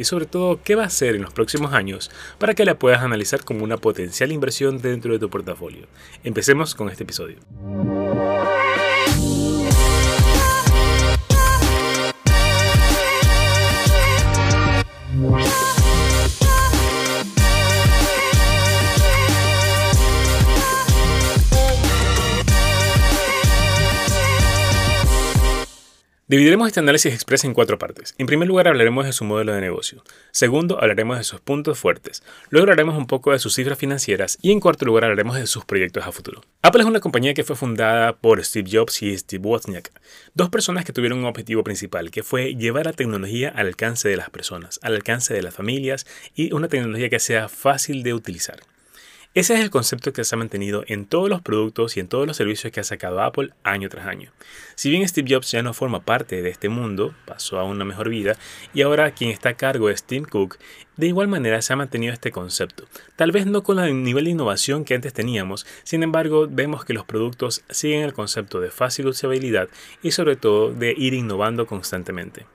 y sobre todo qué va a hacer en los próximos años para que la puedas analizar como una potencial inversión dentro de tu portafolio. Empecemos con este episodio. Dividiremos este análisis express en cuatro partes. En primer lugar hablaremos de su modelo de negocio. Segundo, hablaremos de sus puntos fuertes. Luego hablaremos un poco de sus cifras financieras. Y en cuarto lugar hablaremos de sus proyectos a futuro. Apple es una compañía que fue fundada por Steve Jobs y Steve Wozniak, dos personas que tuvieron un objetivo principal, que fue llevar la tecnología al alcance de las personas, al alcance de las familias y una tecnología que sea fácil de utilizar. Ese es el concepto que se ha mantenido en todos los productos y en todos los servicios que ha sacado Apple año tras año. Si bien Steve Jobs ya no forma parte de este mundo, pasó a una mejor vida, y ahora quien está a cargo es Tim Cook, de igual manera se ha mantenido este concepto. Tal vez no con el nivel de innovación que antes teníamos, sin embargo vemos que los productos siguen el concepto de fácil usabilidad y sobre todo de ir innovando constantemente.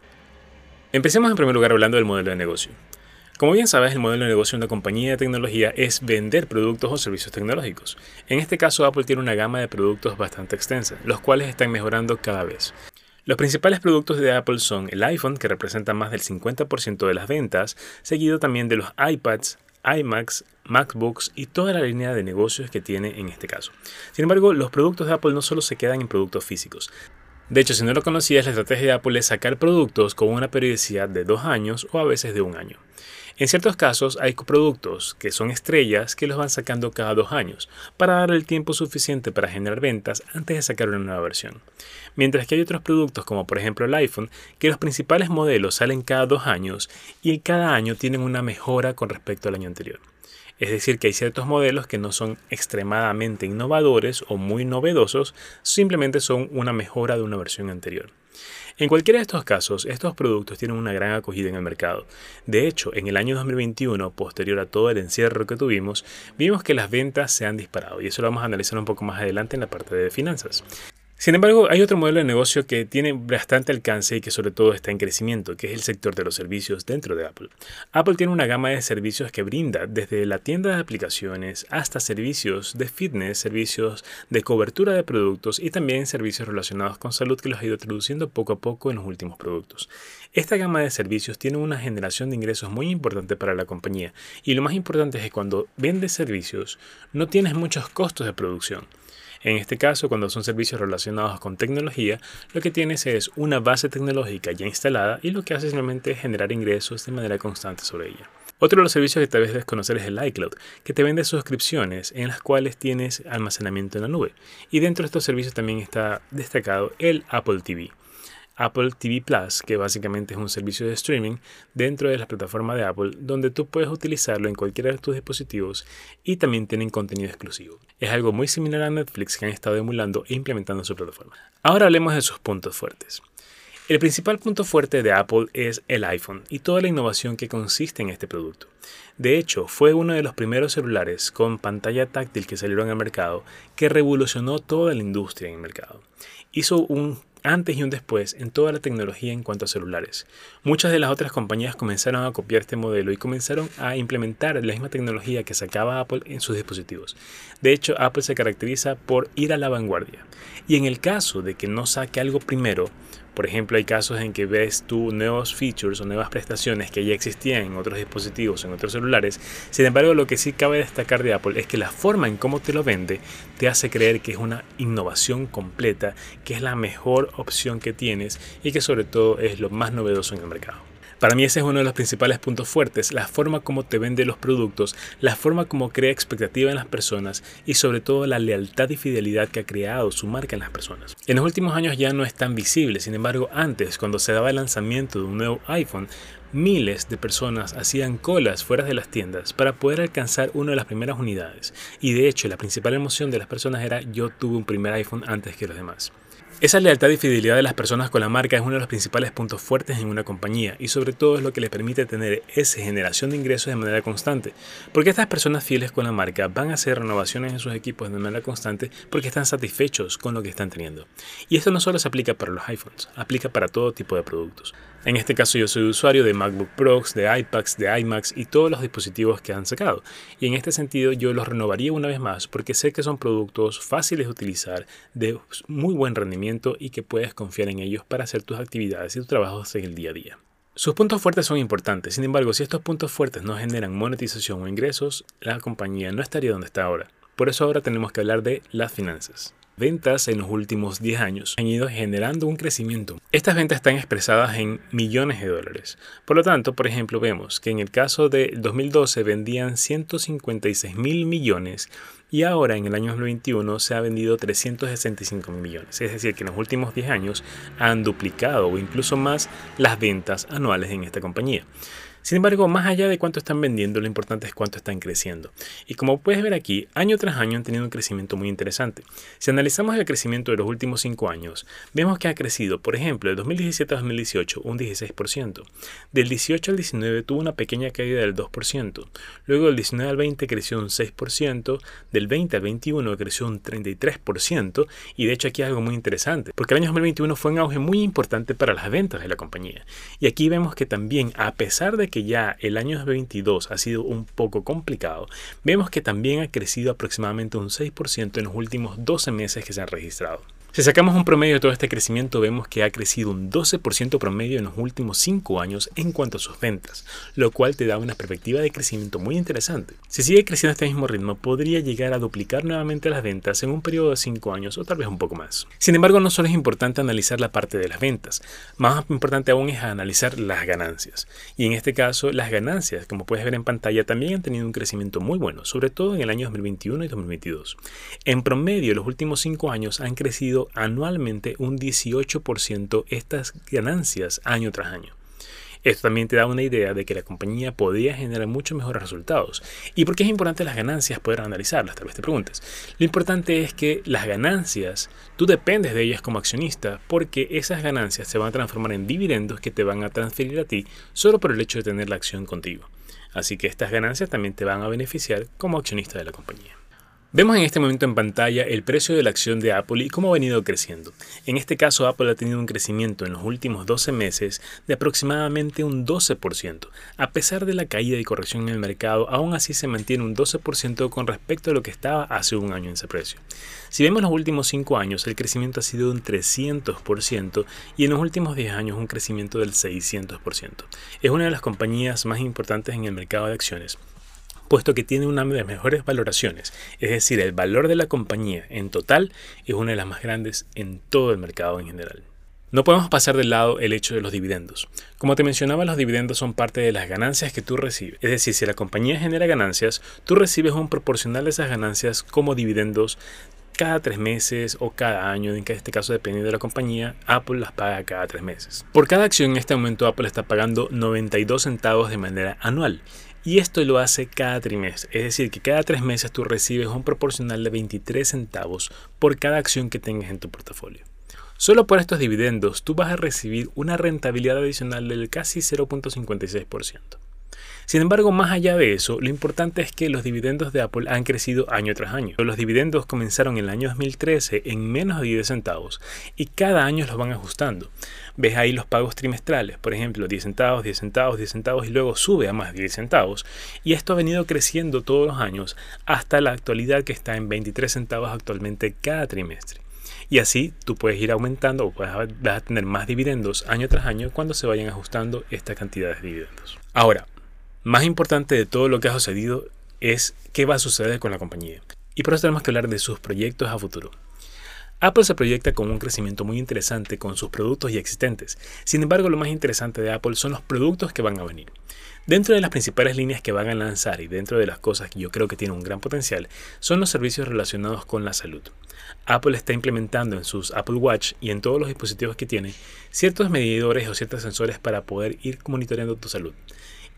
Empecemos en primer lugar hablando del modelo de negocio. Como bien sabes, el modelo de negocio de una compañía de tecnología es vender productos o servicios tecnológicos. En este caso, Apple tiene una gama de productos bastante extensa, los cuales están mejorando cada vez. Los principales productos de Apple son el iPhone, que representa más del 50% de las ventas, seguido también de los iPads, iMacs, MacBooks y toda la línea de negocios que tiene en este caso. Sin embargo, los productos de Apple no solo se quedan en productos físicos. De hecho, si no lo conocías, la estrategia de Apple es sacar productos con una periodicidad de dos años o a veces de un año. En ciertos casos hay productos que son estrellas que los van sacando cada dos años para dar el tiempo suficiente para generar ventas antes de sacar una nueva versión. Mientras que hay otros productos como por ejemplo el iPhone que los principales modelos salen cada dos años y cada año tienen una mejora con respecto al año anterior. Es decir, que hay ciertos modelos que no son extremadamente innovadores o muy novedosos, simplemente son una mejora de una versión anterior. En cualquiera de estos casos, estos productos tienen una gran acogida en el mercado. De hecho, en el año 2021, posterior a todo el encierro que tuvimos, vimos que las ventas se han disparado y eso lo vamos a analizar un poco más adelante en la parte de finanzas. Sin embargo, hay otro modelo de negocio que tiene bastante alcance y que sobre todo está en crecimiento, que es el sector de los servicios dentro de Apple. Apple tiene una gama de servicios que brinda desde la tienda de aplicaciones hasta servicios de fitness, servicios de cobertura de productos y también servicios relacionados con salud que los ha ido introduciendo poco a poco en los últimos productos. Esta gama de servicios tiene una generación de ingresos muy importante para la compañía y lo más importante es que cuando vendes servicios no tienes muchos costos de producción. En este caso, cuando son servicios relacionados con tecnología, lo que tienes es una base tecnológica ya instalada y lo que hace simplemente es generar ingresos de manera constante sobre ella. Otro de los servicios que tal vez debes conocer es el iCloud, que te vende suscripciones en las cuales tienes almacenamiento en la nube. Y dentro de estos servicios también está destacado el Apple TV. Apple TV Plus, que básicamente es un servicio de streaming dentro de la plataforma de Apple, donde tú puedes utilizarlo en cualquiera de tus dispositivos y también tienen contenido exclusivo. Es algo muy similar a Netflix que han estado emulando e implementando en su plataforma. Ahora hablemos de sus puntos fuertes. El principal punto fuerte de Apple es el iPhone y toda la innovación que consiste en este producto. De hecho, fue uno de los primeros celulares con pantalla táctil que salieron al mercado que revolucionó toda la industria en el mercado. Hizo un antes y un después en toda la tecnología en cuanto a celulares. Muchas de las otras compañías comenzaron a copiar este modelo y comenzaron a implementar la misma tecnología que sacaba Apple en sus dispositivos. De hecho, Apple se caracteriza por ir a la vanguardia. Y en el caso de que no saque algo primero, por ejemplo, hay casos en que ves tú nuevos features o nuevas prestaciones que ya existían en otros dispositivos, en otros celulares. Sin embargo, lo que sí cabe destacar de Apple es que la forma en cómo te lo vende te hace creer que es una innovación completa, que es la mejor opción que tienes y que sobre todo es lo más novedoso en el mercado. Para mí ese es uno de los principales puntos fuertes, la forma como te vende los productos, la forma como crea expectativa en las personas y sobre todo la lealtad y fidelidad que ha creado su marca en las personas. En los últimos años ya no es tan visible, sin embargo antes cuando se daba el lanzamiento de un nuevo iPhone, miles de personas hacían colas fuera de las tiendas para poder alcanzar una de las primeras unidades. Y de hecho la principal emoción de las personas era yo tuve un primer iPhone antes que los demás. Esa lealtad y fidelidad de las personas con la marca es uno de los principales puntos fuertes en una compañía y sobre todo es lo que le permite tener esa generación de ingresos de manera constante. Porque estas personas fieles con la marca van a hacer renovaciones en sus equipos de manera constante porque están satisfechos con lo que están teniendo. Y esto no solo se aplica para los iPhones, aplica para todo tipo de productos. En este caso yo soy usuario de MacBook Pros, de iPads, de iMacs y todos los dispositivos que han sacado. Y en este sentido yo los renovaría una vez más porque sé que son productos fáciles de utilizar, de muy buen rendimiento y que puedes confiar en ellos para hacer tus actividades y tus trabajos en el día a día. Sus puntos fuertes son importantes, sin embargo, si estos puntos fuertes no generan monetización o ingresos, la compañía no estaría donde está ahora. Por eso ahora tenemos que hablar de las finanzas ventas en los últimos 10 años han ido generando un crecimiento. Estas ventas están expresadas en millones de dólares. Por lo tanto, por ejemplo, vemos que en el caso de 2012 vendían 156 mil millones y ahora en el año 2021 se ha vendido 365 mil millones. Es decir, que en los últimos 10 años han duplicado o incluso más las ventas anuales en esta compañía. Sin embargo, más allá de cuánto están vendiendo, lo importante es cuánto están creciendo. Y como puedes ver aquí, año tras año han tenido un crecimiento muy interesante. Si analizamos el crecimiento de los últimos 5 años, vemos que ha crecido, por ejemplo, del 2017 a 2018 un 16%. Del 18 al 19 tuvo una pequeña caída del 2%. Luego del 19 al 20 creció un 6%. Del 20 al 21 creció un 33%. Y de hecho aquí hay algo muy interesante, porque el año 2021 fue un auge muy importante para las ventas de la compañía. Y aquí vemos que también, a pesar de que ya el año 2022 ha sido un poco complicado, vemos que también ha crecido aproximadamente un 6% en los últimos 12 meses que se han registrado. Si sacamos un promedio de todo este crecimiento, vemos que ha crecido un 12% promedio en los últimos 5 años en cuanto a sus ventas, lo cual te da una perspectiva de crecimiento muy interesante. Si sigue creciendo a este mismo ritmo, podría llegar a duplicar nuevamente las ventas en un periodo de 5 años o tal vez un poco más. Sin embargo, no solo es importante analizar la parte de las ventas, más importante aún es analizar las ganancias. Y en este caso, las ganancias, como puedes ver en pantalla, también han tenido un crecimiento muy bueno, sobre todo en el año 2021 y 2022. En promedio, los últimos 5 años han crecido anualmente un 18% estas ganancias año tras año. Esto también te da una idea de que la compañía podría generar mucho mejores resultados. ¿Y por qué es importante las ganancias poder analizarlas? Tal vez te preguntes. Lo importante es que las ganancias, tú dependes de ellas como accionista porque esas ganancias se van a transformar en dividendos que te van a transferir a ti solo por el hecho de tener la acción contigo. Así que estas ganancias también te van a beneficiar como accionista de la compañía. Vemos en este momento en pantalla el precio de la acción de Apple y cómo ha venido creciendo. En este caso, Apple ha tenido un crecimiento en los últimos 12 meses de aproximadamente un 12%. A pesar de la caída y corrección en el mercado, aún así se mantiene un 12% con respecto a lo que estaba hace un año en ese precio. Si vemos los últimos 5 años, el crecimiento ha sido de un 300% y en los últimos 10 años un crecimiento del 600%. Es una de las compañías más importantes en el mercado de acciones puesto que tiene una de las mejores valoraciones, es decir, el valor de la compañía en total es una de las más grandes en todo el mercado en general. No podemos pasar de lado el hecho de los dividendos. Como te mencionaba, los dividendos son parte de las ganancias que tú recibes. Es decir, si la compañía genera ganancias, tú recibes un proporcional de esas ganancias como dividendos cada tres meses o cada año, en este caso dependiendo de la compañía, Apple las paga cada tres meses. Por cada acción en este momento Apple está pagando 92 centavos de manera anual y esto lo hace cada trimestre, es decir, que cada tres meses tú recibes un proporcional de 23 centavos por cada acción que tengas en tu portafolio. Solo por estos dividendos tú vas a recibir una rentabilidad adicional del casi 0.56%. Sin embargo, más allá de eso, lo importante es que los dividendos de Apple han crecido año tras año. Los dividendos comenzaron en el año 2013 en menos de 10 centavos y cada año los van ajustando. Ves ahí los pagos trimestrales, por ejemplo, 10 centavos, 10 centavos, 10 centavos y luego sube a más de 10 centavos. Y esto ha venido creciendo todos los años hasta la actualidad que está en 23 centavos actualmente cada trimestre. Y así tú puedes ir aumentando o vas a tener más dividendos año tras año cuando se vayan ajustando esta cantidad de dividendos. Ahora, más importante de todo lo que ha sucedido es qué va a suceder con la compañía. Y por eso tenemos que hablar de sus proyectos a futuro. Apple se proyecta con un crecimiento muy interesante con sus productos ya existentes. Sin embargo, lo más interesante de Apple son los productos que van a venir. Dentro de las principales líneas que van a lanzar y dentro de las cosas que yo creo que tienen un gran potencial son los servicios relacionados con la salud. Apple está implementando en sus Apple Watch y en todos los dispositivos que tiene ciertos medidores o ciertos sensores para poder ir monitoreando tu salud.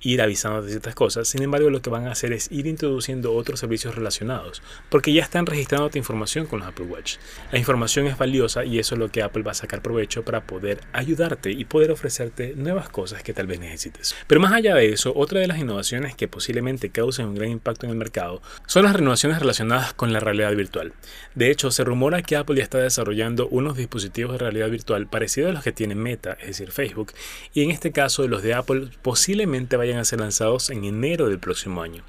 Ir avisando de ciertas cosas, sin embargo lo que van a hacer es ir introduciendo otros servicios relacionados, porque ya están registrando tu información con los Apple Watch. La información es valiosa y eso es lo que Apple va a sacar provecho para poder ayudarte y poder ofrecerte nuevas cosas que tal vez necesites. Pero más allá de eso, otra de las innovaciones que posiblemente causen un gran impacto en el mercado son las renovaciones relacionadas con la realidad virtual. De hecho, se rumora que Apple ya está desarrollando unos dispositivos de realidad virtual parecidos a los que tiene Meta, es decir, Facebook, y en este caso los de Apple posiblemente vayan a ser lanzados en enero del próximo año.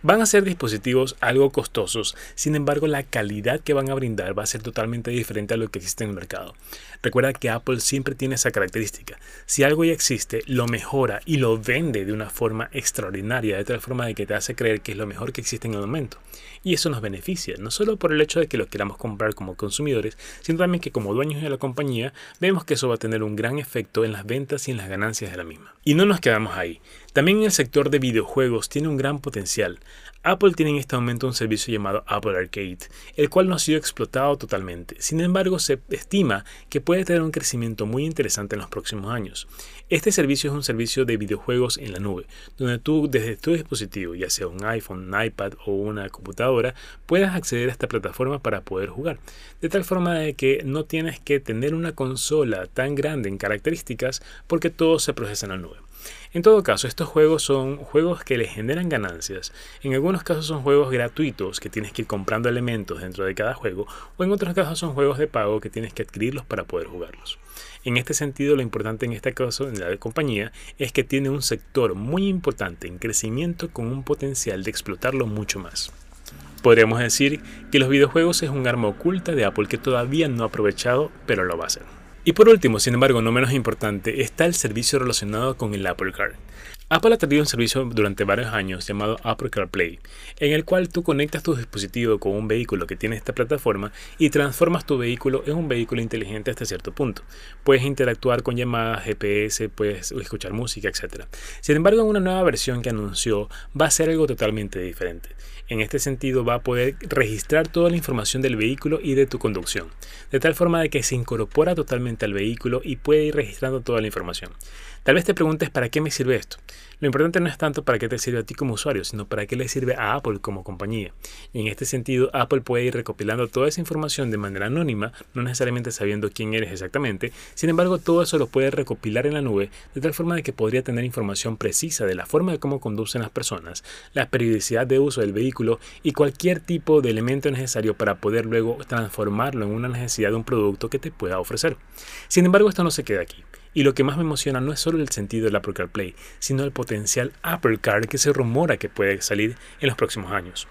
Van a ser dispositivos algo costosos, sin embargo la calidad que van a brindar va a ser totalmente diferente a lo que existe en el mercado. Recuerda que Apple siempre tiene esa característica. Si algo ya existe, lo mejora y lo vende de una forma extraordinaria, de tal forma de que te hace creer que es lo mejor que existe en el momento. Y eso nos beneficia, no solo por el hecho de que lo queramos comprar como consumidores, sino también que como dueños de la compañía vemos que eso va a tener un gran efecto en las ventas y en las ganancias de la misma. Y no nos quedamos ahí. También el sector de videojuegos tiene un gran potencial. Apple tiene en este momento un servicio llamado Apple Arcade, el cual no ha sido explotado totalmente. Sin embargo, se estima que puede tener un crecimiento muy interesante en los próximos años. Este servicio es un servicio de videojuegos en la nube, donde tú desde tu dispositivo, ya sea un iPhone, un iPad o una computadora, puedas acceder a esta plataforma para poder jugar. De tal forma de que no tienes que tener una consola tan grande en características porque todo se procesa en la nube. En todo caso, estos juegos son juegos que le generan ganancias. En algunos casos son juegos gratuitos que tienes que ir comprando elementos dentro de cada juego, o en otros casos son juegos de pago que tienes que adquirirlos para poder jugarlos. En este sentido, lo importante en este caso en la compañía es que tiene un sector muy importante en crecimiento con un potencial de explotarlo mucho más. Podríamos decir que los videojuegos es un arma oculta de Apple que todavía no ha aprovechado, pero lo va a hacer. Y por último, sin embargo, no menos importante, está el servicio relacionado con el Apple Car. Apple ha tenido un servicio durante varios años llamado Apple CarPlay, en el cual tú conectas tu dispositivo con un vehículo que tiene esta plataforma y transformas tu vehículo en un vehículo inteligente hasta cierto punto. Puedes interactuar con llamadas, GPS, puedes escuchar música, etc. Sin embargo, una nueva versión que anunció va a ser algo totalmente diferente. En este sentido, va a poder registrar toda la información del vehículo y de tu conducción, de tal forma de que se incorpora totalmente al vehículo y puede ir registrando toda la información. Tal vez te preguntes para qué me sirve esto. Lo importante no es tanto para qué te sirve a ti como usuario, sino para qué le sirve a Apple como compañía. Y en este sentido, Apple puede ir recopilando toda esa información de manera anónima, no necesariamente sabiendo quién eres exactamente. Sin embargo, todo eso lo puede recopilar en la nube de tal forma de que podría tener información precisa de la forma de cómo conducen las personas, la periodicidad de uso del vehículo y cualquier tipo de elemento necesario para poder luego transformarlo en una necesidad de un producto que te pueda ofrecer. Sin embargo, esto no se queda aquí. Y lo que más me emociona no es solo el sentido del Apple CarPlay, sino el potencial Apple Car que se rumora que puede salir en los próximos años.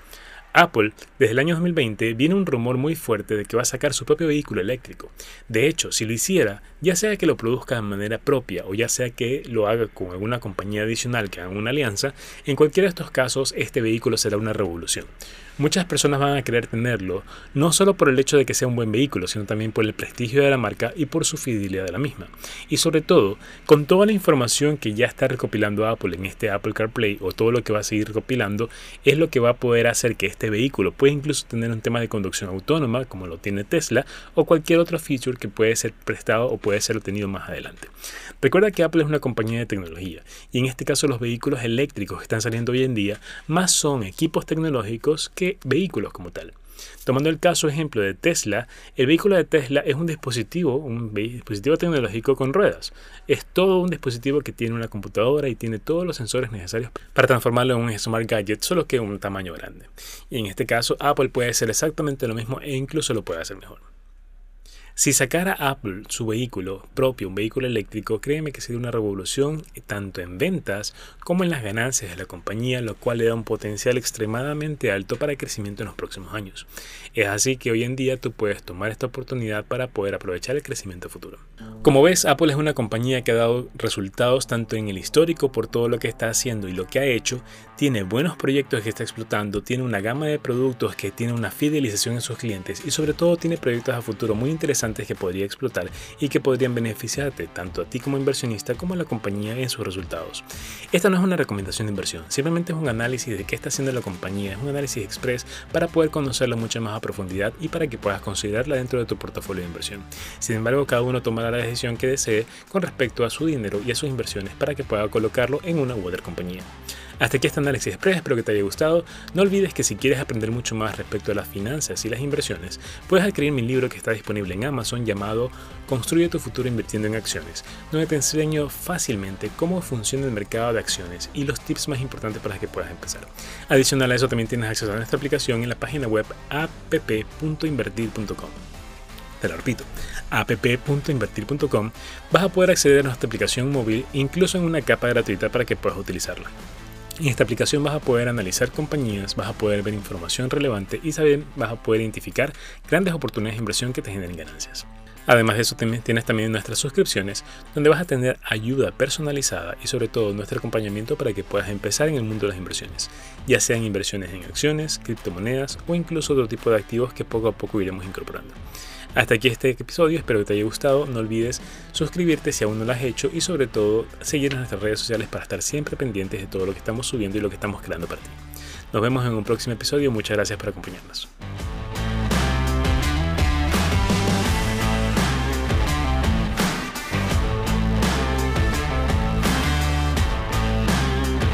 Apple, desde el año 2020, viene un rumor muy fuerte de que va a sacar su propio vehículo eléctrico. De hecho, si lo hiciera, ya sea que lo produzca de manera propia o ya sea que lo haga con alguna compañía adicional que haga una alianza, en cualquiera de estos casos este vehículo será una revolución. Muchas personas van a querer tenerlo, no solo por el hecho de que sea un buen vehículo, sino también por el prestigio de la marca y por su fidelidad de la misma. Y sobre todo, con toda la información que ya está recopilando Apple en este Apple CarPlay o todo lo que va a seguir recopilando, es lo que va a poder hacer que este vehículo pueda incluso tener un tema de conducción autónoma, como lo tiene Tesla, o cualquier otro feature que puede ser prestado o puede ser obtenido más adelante. Recuerda que Apple es una compañía de tecnología, y en este caso los vehículos eléctricos que están saliendo hoy en día más son equipos tecnológicos que vehículos como tal. Tomando el caso ejemplo de Tesla, el vehículo de Tesla es un dispositivo, un dispositivo tecnológico con ruedas. Es todo un dispositivo que tiene una computadora y tiene todos los sensores necesarios para transformarlo en un smart gadget, solo que un tamaño grande. Y en este caso Apple puede hacer exactamente lo mismo e incluso lo puede hacer mejor. Si sacara Apple su vehículo propio, un vehículo eléctrico, créeme que sería una revolución tanto en ventas como en las ganancias de la compañía, lo cual le da un potencial extremadamente alto para el crecimiento en los próximos años. Es así que hoy en día tú puedes tomar esta oportunidad para poder aprovechar el crecimiento futuro. Como ves, Apple es una compañía que ha dado resultados tanto en el histórico por todo lo que está haciendo y lo que ha hecho, tiene buenos proyectos que está explotando, tiene una gama de productos que tiene una fidelización en sus clientes y sobre todo tiene proyectos a futuro muy interesantes que podría explotar y que podrían beneficiarte tanto a ti como inversionista como a la compañía en sus resultados. Esta no es una recomendación de inversión, simplemente es un análisis de qué está haciendo la compañía, es un análisis express para poder conocerla mucho más a profundidad y para que puedas considerarla dentro de tu portafolio de inversión. Sin embargo, cada uno tomará la decisión que desee con respecto a su dinero y a sus inversiones para que pueda colocarlo en una u otra compañía. Hasta aquí este análisis express, espero que te haya gustado. No olvides que si quieres aprender mucho más respecto a las finanzas y las inversiones, puedes adquirir mi libro que está disponible en Amazon llamado Construye tu futuro invirtiendo en acciones, donde te enseño fácilmente cómo funciona el mercado de acciones y los tips más importantes para que puedas empezar. Adicional a eso también tienes acceso a nuestra aplicación en la página web app.invertir.com. Te lo repito, app.invertir.com vas a poder acceder a nuestra aplicación móvil incluso en una capa gratuita para que puedas utilizarla. En esta aplicación vas a poder analizar compañías, vas a poder ver información relevante y saber, vas a poder identificar grandes oportunidades de inversión que te generen ganancias. Además de eso, tienes también nuestras suscripciones, donde vas a tener ayuda personalizada y sobre todo nuestro acompañamiento para que puedas empezar en el mundo de las inversiones, ya sean inversiones en acciones, criptomonedas o incluso otro tipo de activos que poco a poco iremos incorporando. Hasta aquí este episodio, espero que te haya gustado, no olvides suscribirte si aún no lo has hecho y sobre todo seguir en nuestras redes sociales para estar siempre pendientes de todo lo que estamos subiendo y lo que estamos creando para ti. Nos vemos en un próximo episodio, muchas gracias por acompañarnos.